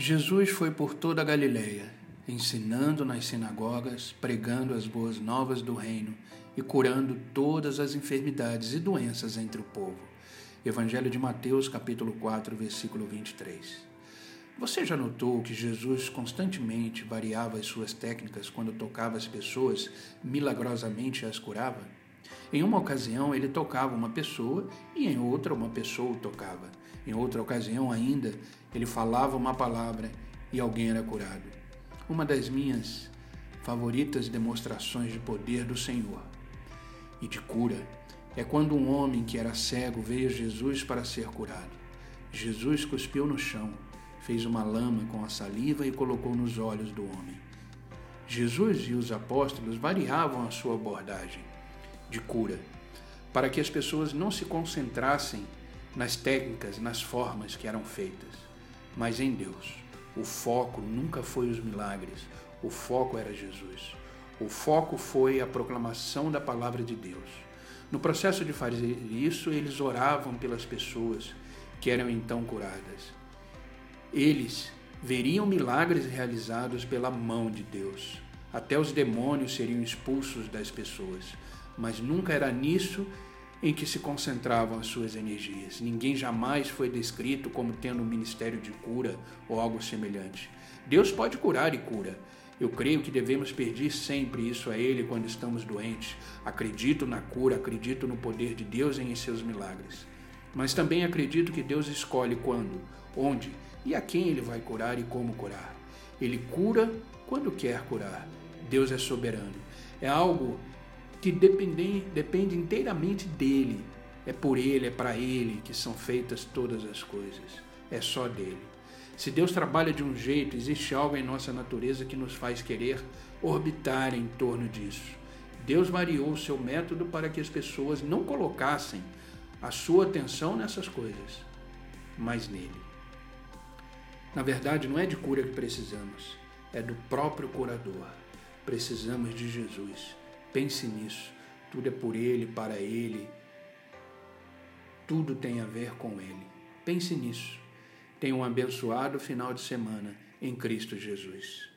Jesus foi por toda a Galileia, ensinando nas sinagogas, pregando as boas novas do reino e curando todas as enfermidades e doenças entre o povo. Evangelho de Mateus, capítulo 4, versículo 23. Você já notou que Jesus constantemente variava as suas técnicas quando tocava as pessoas, milagrosamente as curava? Em uma ocasião, ele tocava uma pessoa e em outra, uma pessoa o tocava. Em outra ocasião ainda, ele falava uma palavra e alguém era curado. Uma das minhas favoritas demonstrações de poder do Senhor e de cura é quando um homem que era cego veio a Jesus para ser curado. Jesus cuspiu no chão, fez uma lama com a saliva e colocou nos olhos do homem. Jesus e os apóstolos variavam a sua abordagem de cura, para que as pessoas não se concentrassem nas técnicas, nas formas que eram feitas, mas em Deus. O foco nunca foi os milagres, o foco era Jesus. O foco foi a proclamação da palavra de Deus. No processo de fazer isso, eles oravam pelas pessoas que eram então curadas. Eles veriam milagres realizados pela mão de Deus. Até os demônios seriam expulsos das pessoas mas nunca era nisso em que se concentravam as suas energias. Ninguém jamais foi descrito como tendo um ministério de cura ou algo semelhante. Deus pode curar e cura. Eu creio que devemos pedir sempre isso a Ele quando estamos doentes. Acredito na cura, acredito no poder de Deus e em seus milagres. Mas também acredito que Deus escolhe quando, onde e a quem Ele vai curar e como curar. Ele cura quando quer curar. Deus é soberano. É algo que dependem, depende inteiramente dele. É por ele, é para ele que são feitas todas as coisas. É só dele. Se Deus trabalha de um jeito, existe algo em nossa natureza que nos faz querer orbitar em torno disso. Deus variou o seu método para que as pessoas não colocassem a sua atenção nessas coisas, mas nele. Na verdade, não é de cura que precisamos, é do próprio curador. Precisamos de Jesus. Pense nisso. Tudo é por Ele, para Ele. Tudo tem a ver com Ele. Pense nisso. Tenha um abençoado final de semana em Cristo Jesus.